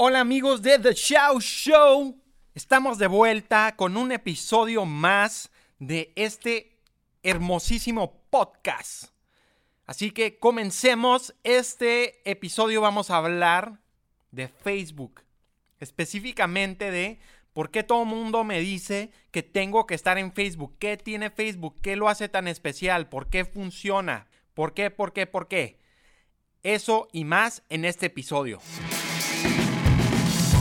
Hola amigos de The Show Show. Estamos de vuelta con un episodio más de este hermosísimo podcast. Así que comencemos. Este episodio vamos a hablar de Facebook. Específicamente de por qué todo el mundo me dice que tengo que estar en Facebook. ¿Qué tiene Facebook? ¿Qué lo hace tan especial? ¿Por qué funciona? ¿Por qué? ¿Por qué? ¿Por qué? Eso y más en este episodio.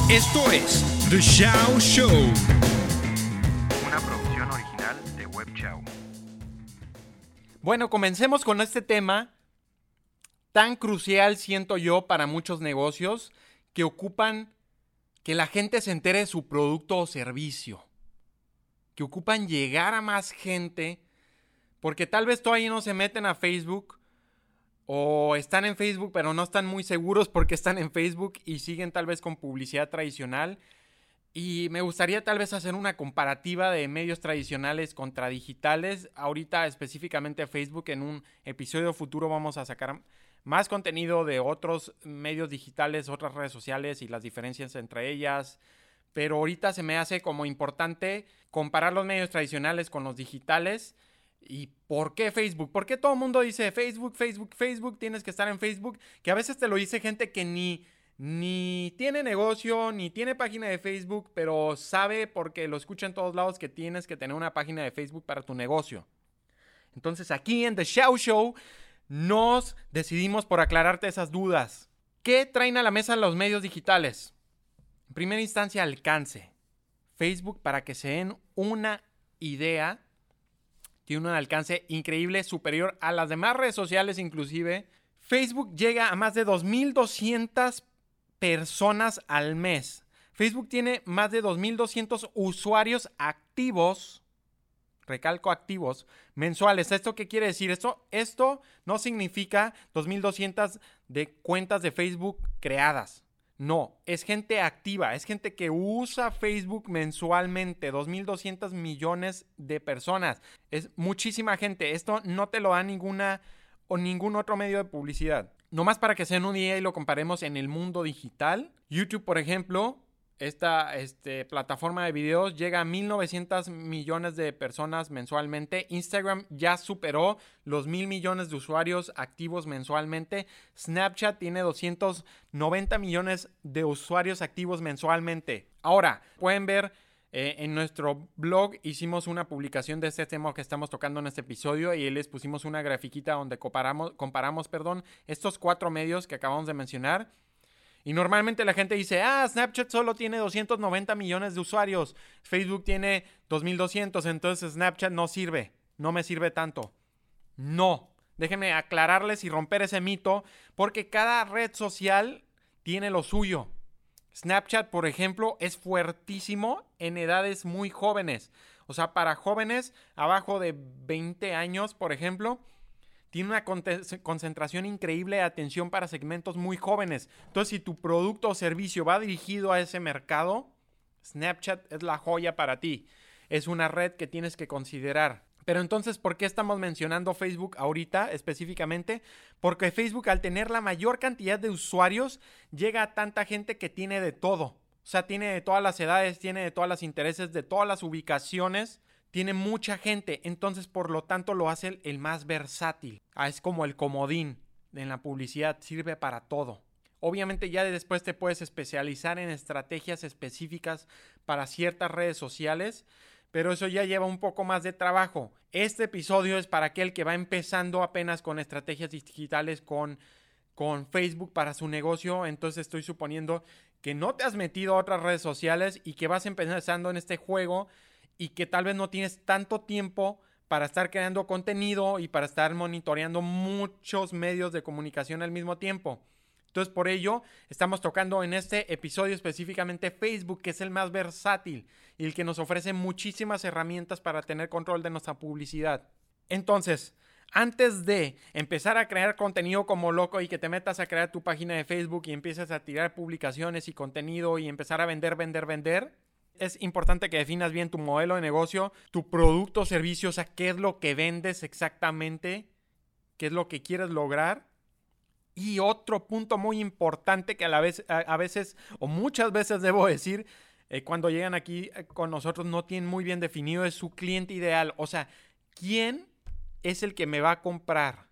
Esto es The Show Show. Una producción original de Web Chow. Bueno, comencemos con este tema tan crucial, siento yo, para muchos negocios que ocupan que la gente se entere de su producto o servicio. Que ocupan llegar a más gente. Porque tal vez todavía no se meten a Facebook. O están en Facebook pero no están muy seguros porque están en Facebook y siguen tal vez con publicidad tradicional. Y me gustaría tal vez hacer una comparativa de medios tradicionales contra digitales. Ahorita específicamente Facebook en un episodio futuro vamos a sacar más contenido de otros medios digitales, otras redes sociales y las diferencias entre ellas. Pero ahorita se me hace como importante comparar los medios tradicionales con los digitales. ¿Y por qué Facebook? ¿Por qué todo el mundo dice Facebook, Facebook, Facebook? Tienes que estar en Facebook. Que a veces te lo dice gente que ni ni tiene negocio, ni tiene página de Facebook, pero sabe porque lo escucha en todos lados que tienes que tener una página de Facebook para tu negocio. Entonces aquí en The Show Show nos decidimos por aclararte esas dudas. ¿Qué traen a la mesa los medios digitales? En primera instancia, alcance. Facebook, para que se den una idea, tiene un alcance increíble, superior a las demás redes sociales inclusive. Facebook llega a más de 2.200 personas al mes. Facebook tiene más de 2.200 usuarios activos, recalco activos, mensuales. ¿Esto qué quiere decir? Esto, esto no significa 2.200 de cuentas de Facebook creadas. No, es gente activa, es gente que usa Facebook mensualmente, 2.200 millones de personas. Es muchísima gente. Esto no te lo da ninguna o ningún otro medio de publicidad. Nomás para que se den un día y lo comparemos en el mundo digital. YouTube, por ejemplo, esta este, plataforma de videos llega a 1.900 millones de personas mensualmente. Instagram ya superó los mil millones de usuarios activos mensualmente. Snapchat tiene 290 millones de usuarios activos mensualmente. Ahora, pueden ver eh, en nuestro blog hicimos una publicación de este tema que estamos tocando en este episodio y les pusimos una grafiquita donde comparamos, comparamos perdón, estos cuatro medios que acabamos de mencionar. Y normalmente la gente dice, ah, Snapchat solo tiene 290 millones de usuarios, Facebook tiene 2200, entonces Snapchat no sirve, no me sirve tanto. No, déjenme aclararles y romper ese mito, porque cada red social tiene lo suyo. Snapchat, por ejemplo, es fuertísimo en edades muy jóvenes. O sea, para jóvenes abajo de 20 años, por ejemplo, tiene una concentración increíble de atención para segmentos muy jóvenes. Entonces, si tu producto o servicio va dirigido a ese mercado, Snapchat es la joya para ti. Es una red que tienes que considerar. Pero entonces, ¿por qué estamos mencionando Facebook ahorita específicamente? Porque Facebook al tener la mayor cantidad de usuarios llega a tanta gente que tiene de todo. O sea, tiene de todas las edades, tiene de todas las intereses, de todas las ubicaciones. Tiene mucha gente, entonces por lo tanto lo hace el, más versátil. Ah, es como el comodín en la publicidad, sirve para todo. Obviamente ya después te puedes especializar en estrategias específicas para ciertas redes sociales, pero eso ya lleva un poco más de trabajo. Este episodio es para aquel que va empezando apenas con estrategias digitales con, con Facebook para su negocio, entonces estoy suponiendo que no te has metido a otras redes sociales y que vas empezando en este juego y que tal vez no tienes tanto tiempo para estar creando contenido y para estar monitoreando muchos medios de comunicación al mismo tiempo. Entonces, por ello, estamos tocando en este episodio específicamente Facebook, que es el más versátil y el que nos ofrece muchísimas herramientas para tener control de nuestra publicidad. Entonces, antes de empezar a crear contenido como loco y que te metas a crear tu página de Facebook y empieces a tirar publicaciones y contenido y empezar a vender, vender, vender, es importante que definas bien tu modelo de negocio, tu producto o servicio, o sea, qué es lo que vendes exactamente, qué es lo que quieres lograr Y otro punto muy importante que a, la vez, a, veces o muchas veces debo decir, eh, cuando llegan aquí eh, con nosotros no tienen muy bien definido es su cliente ideal. O sea, ¿quién es el que me va a comprar?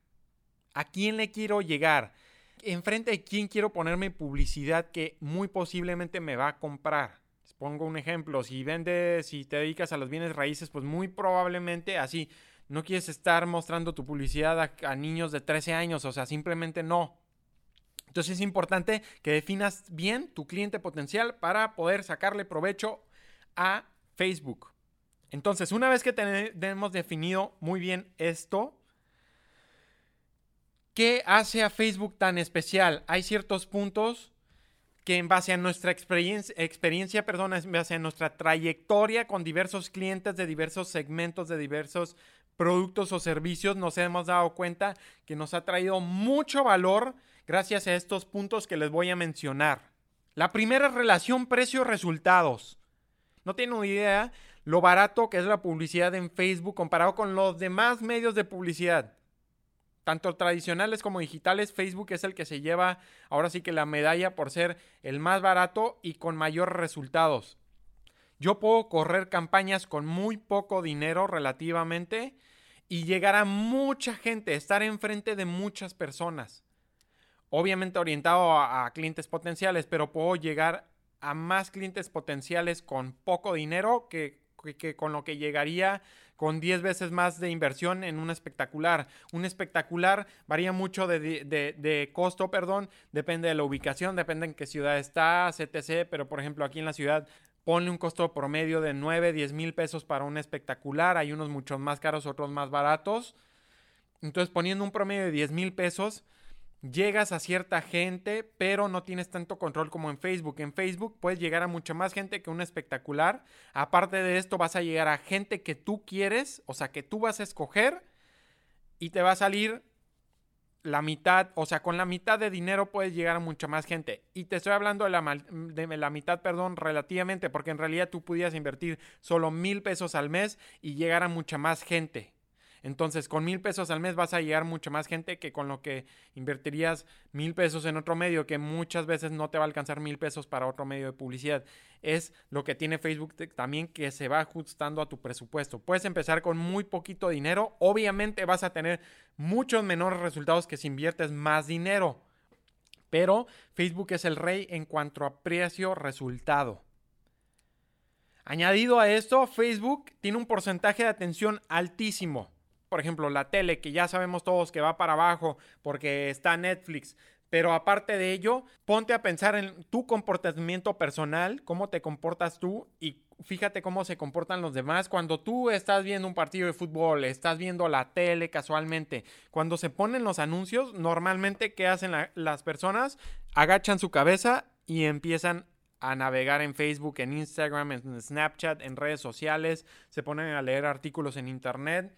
¿A quién le quiero llegar? Enfrente de quién quiero ponerme publicidad que muy posiblemente me va a comprar. Pongo un ejemplo. Si vendes, si te dedicas a los bienes raíces, pues muy probablemente así. No quieres estar mostrando tu publicidad a, a niños de 13 años. O sea, simplemente no. Entonces es importante que definas bien tu cliente potencial para poder sacarle provecho a Facebook. Entonces, una vez que tenemos definido muy bien esto, ¿qué hace a Facebook tan especial? Hay ciertos puntos que en base a nuestra experiencia, experiencia perdón, en base a nuestra trayectoria con diversos clientes de diversos segmentos, de diversos productos o servicios, nos hemos dado cuenta que nos ha traído mucho valor gracias a estos puntos que les voy a mencionar. La primera relación precio-resultados. No tienen idea lo barato que es la publicidad en Facebook comparado con los demás medios de publicidad. Tanto tradicionales como digitales, Facebook es el que se lleva ahora sí que la medalla por ser el más barato y con mayores resultados. Yo puedo correr campañas con muy poco dinero relativamente y llegar a mucha gente, estar enfrente de muchas personas obviamente orientado a, clientes potenciales, pero puedo llegar a más clientes potenciales con poco dinero que, con lo que llegaría con 10 veces más de inversión en un espectacular. Un espectacular varía mucho de, costo, perdón, depende de la ubicación, depende en qué ciudad está, etc. Pero por ejemplo aquí en la ciudad ponle un costo promedio de 9, 10 mil pesos para un espectacular. Hay unos muchos más caros, otros más baratos. Entonces poniendo un promedio de 10 mil pesos, llegas a cierta gente, pero no tienes tanto control como en Facebook. En Facebook puedes llegar a mucha más gente que un espectacular. Aparte de esto, vas a llegar a gente que tú quieres, o sea, que tú vas a escoger y te va a salir la mitad, o sea, con la mitad de dinero puedes llegar a mucha más gente. Y te estoy hablando de la, de la mitad, perdón, relativamente, porque en realidad tú pudieras invertir solo mil pesos al mes y llegar a mucha más gente. Entonces, con mil pesos al mes vas a llegar mucha más gente que con lo que invertirías mil pesos en otro medio, que muchas veces no te va a alcanzar mil pesos para otro medio de publicidad. Es lo que tiene Facebook también que se va ajustando a tu presupuesto. Puedes empezar con muy poquito dinero. Obviamente vas a tener muchos menores resultados que si inviertes más dinero. Pero Facebook es el rey en cuanto a precio-resultado. Añadido a esto, Facebook tiene un porcentaje de atención altísimo por ejemplo, la tele, que ya sabemos todos que va para abajo porque está Netflix. Pero aparte de ello, ponte a pensar en tu comportamiento personal, cómo te comportas tú y fíjate cómo se comportan los demás. Cuando tú estás viendo un partido de fútbol, estás viendo la tele casualmente, cuando se ponen los anuncios, normalmente, ¿qué hacen las personas? Agachan su cabeza y empiezan a navegar en Facebook, en Instagram, en Snapchat, en redes sociales, se ponen a leer artículos en Internet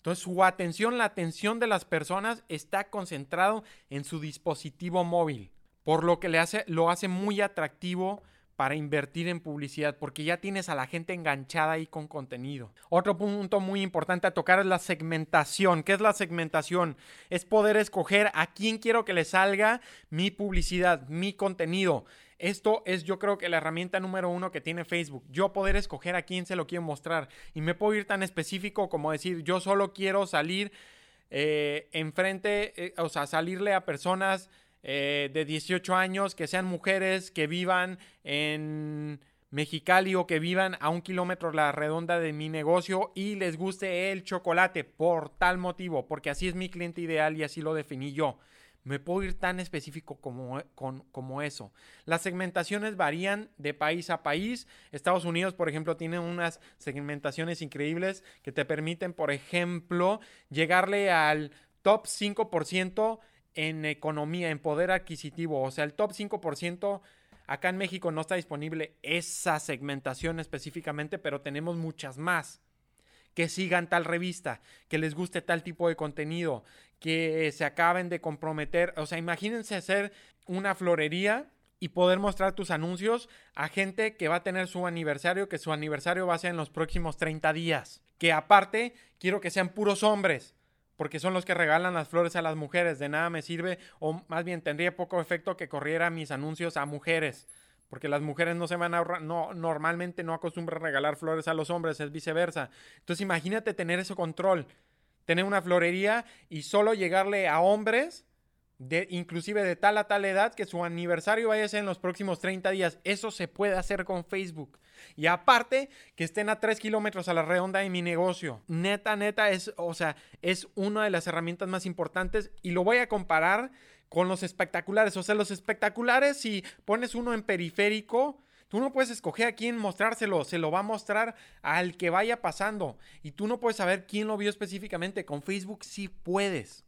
entonces su atención, la atención de las personas está concentrado en su dispositivo móvil, por lo que le hace, lo hace muy atractivo para invertir en publicidad, porque ya tienes a la gente enganchada ahí con contenido. Otro punto muy importante a tocar es la segmentación. ¿Qué es la segmentación? Es poder escoger a quién quiero que le salga mi publicidad, mi contenido. Esto es yo creo que la herramienta número uno que tiene Facebook. Yo poder escoger a quién se lo quiero mostrar. Y me puedo ir tan específico como decir, yo solo quiero salir eh, enfrente, eh, o sea, salirle a personas eh, de 18 años que sean mujeres, que vivan en... Mexicali o que vivan a un kilómetro la redonda de mi negocio y les guste el chocolate por tal motivo, porque así es mi cliente ideal y así lo definí yo. Me puedo ir tan específico como, e, como eso. Las segmentaciones varían de país a país. Estados Unidos, por ejemplo, tiene unas segmentaciones increíbles que te permiten, por ejemplo, llegarle al top 5% en economía, en poder adquisitivo. O sea, el top 5%... Acá en México no está disponible esa segmentación específicamente, pero tenemos muchas más que sigan tal revista, que les guste tal tipo de contenido, que se acaben de comprometer. O sea, imagínense hacer una florería y poder mostrar tus anuncios a gente que va a tener su aniversario, que su aniversario va a ser en los próximos 30 días. Que aparte, quiero que sean puros hombres porque son los que regalan las flores a las mujeres. De nada me sirve, o más bien tendría poco efecto que corriera mis anuncios a mujeres. Porque las mujeres no se van a ahorrar, no, normalmente no acostumbran regalar flores a los hombres, es viceversa. Entonces imagínate tener ese control, tener una florería y solo llegarle a hombres de, inclusive de tal a tal edad, que su aniversario vaya a ser en los próximos 30 días. Eso se puede hacer con Facebook. Y aparte, que estén a 3 kilómetros a la redonda de mi negocio. Neta, neta, es, o sea, es una de las herramientas más importantes y lo voy a comparar con los espectaculares. O sea, los espectaculares, si pones uno en periférico, Tú no puedes escoger a quién mostrárselo, se lo va a mostrar al que vaya pasando. Y tú no puedes saber quién lo vio específicamente. Con Facebook sí puedes.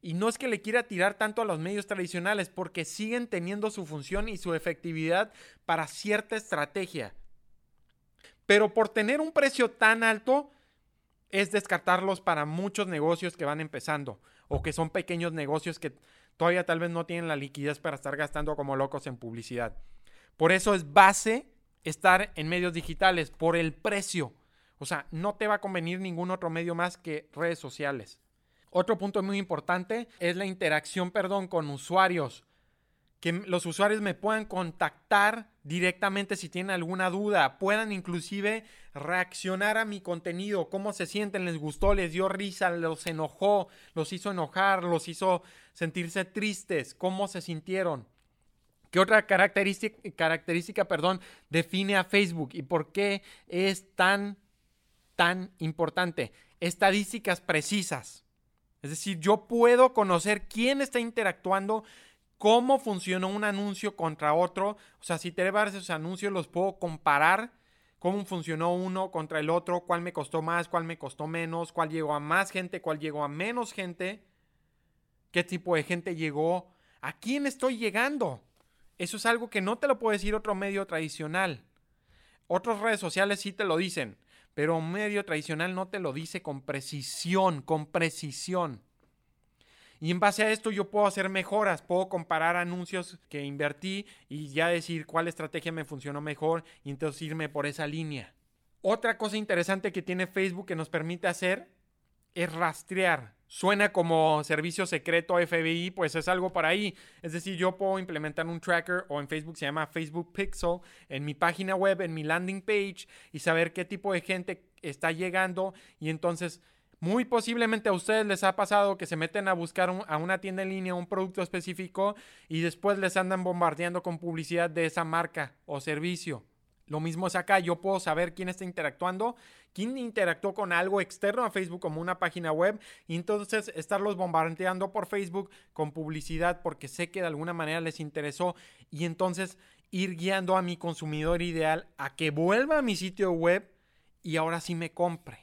Y no es que le quiera tirar tanto a los medios tradicionales, porque siguen teniendo su función y su efectividad para cierta estrategia. Pero por tener un precio tan alto, es descartarlos para muchos negocios que van empezando o que son pequeños negocios que todavía tal vez no tienen la liquidez para estar gastando como locos en publicidad. Por eso es base estar en medios digitales, por el precio. O sea, no te va a convenir ningún otro medio más que redes sociales. Otro punto muy importante es la interacción, perdón, con usuarios. Que los usuarios me puedan contactar directamente si tienen alguna duda, puedan inclusive reaccionar a mi contenido, cómo se sienten, les gustó, les dio risa, los enojó, los hizo enojar, los hizo sentirse tristes, cómo se sintieron. ¿Qué otra característica, característica perdón, define a Facebook y por qué es tan, tan importante? Estadísticas precisas. Es decir, yo puedo conocer quién está interactuando, cómo funcionó un anuncio contra otro. O sea, si tengo varios anuncios, los puedo comparar. Cómo funcionó uno contra el otro, cuál me costó más, cuál me costó menos, cuál llegó a más gente, cuál llegó a menos gente, qué tipo de gente llegó, a quién estoy llegando. Eso es algo que no te lo puede decir otro medio tradicional. Otras redes sociales sí te lo dicen pero un medio tradicional no te lo dice con precisión, con precisión. Y en base a esto yo puedo hacer mejoras, puedo comparar anuncios que invertí y ya decir cuál estrategia me funcionó mejor y entonces irme por esa línea. Otra cosa interesante que tiene Facebook que nos permite hacer es rastrear suena como servicio secreto FBI, pues es algo para ahí. Es decir, yo puedo implementar un tracker o en Facebook se llama Facebook Pixel en mi página web, en mi landing page y saber qué tipo de gente está llegando y entonces muy posiblemente a ustedes les ha pasado que se meten a buscar a una tienda en línea un producto específico y después les andan bombardeando con publicidad de esa marca o servicio. Lo mismo es acá, yo puedo saber quién está interactuando, quién interactuó con algo externo a Facebook como una página web y entonces estarlos bombardeando por Facebook con publicidad porque sé que de alguna manera les interesó y entonces ir guiando a mi consumidor ideal a que vuelva a mi sitio web y ahora sí me compre.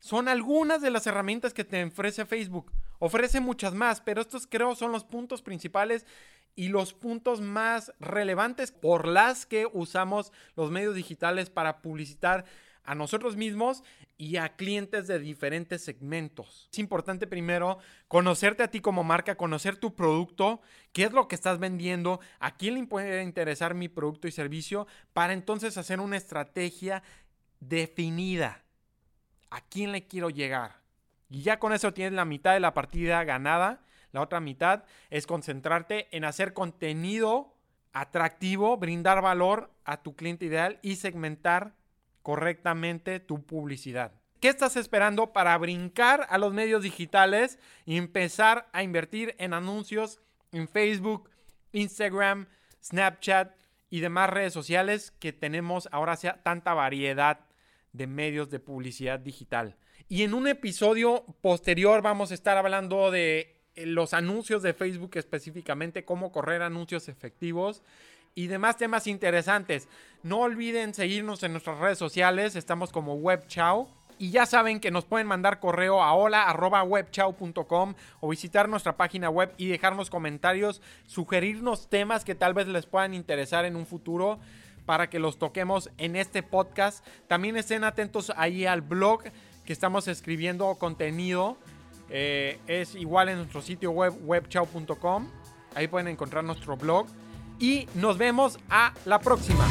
Son algunas de las herramientas que te ofrece Facebook. Ofrece muchas más, pero estos creo son los puntos principales y los puntos más relevantes por las que usamos los medios digitales para publicitar a nosotros mismos y a clientes de diferentes segmentos. Es importante primero conocerte a ti como marca, conocer tu producto, qué es lo que estás vendiendo, a quién le puede interesar mi producto y servicio, para entonces hacer una estrategia definida. ¿A quién le quiero llegar? Y ya con eso tienes la mitad de la partida ganada la otra mitad es concentrarte en hacer contenido atractivo, brindar valor a tu cliente ideal y segmentar correctamente tu publicidad. ¿Qué estás esperando para brincar a los medios digitales y empezar a invertir en anuncios en Facebook, Instagram, Snapchat y demás redes sociales que tenemos ahora sea tanta variedad de medios de publicidad digital? Y en un episodio posterior vamos a estar hablando de eh, los anuncios de Facebook específicamente, cómo correr anuncios efectivos y demás temas interesantes. No olviden seguirnos en nuestras redes sociales, estamos como WebChow. Y ya saben que nos pueden mandar correo a hola.webchow.com o visitar nuestra página web y dejarnos comentarios, sugerirnos temas que tal vez les puedan interesar en un futuro para que los toquemos en este podcast. También estén atentos ahí al blog que estamos escribiendo contenido eh, es igual en nuestro sitio web webchao.com. Ahí pueden encontrar nuestro blog. Y nos vemos a la próxima.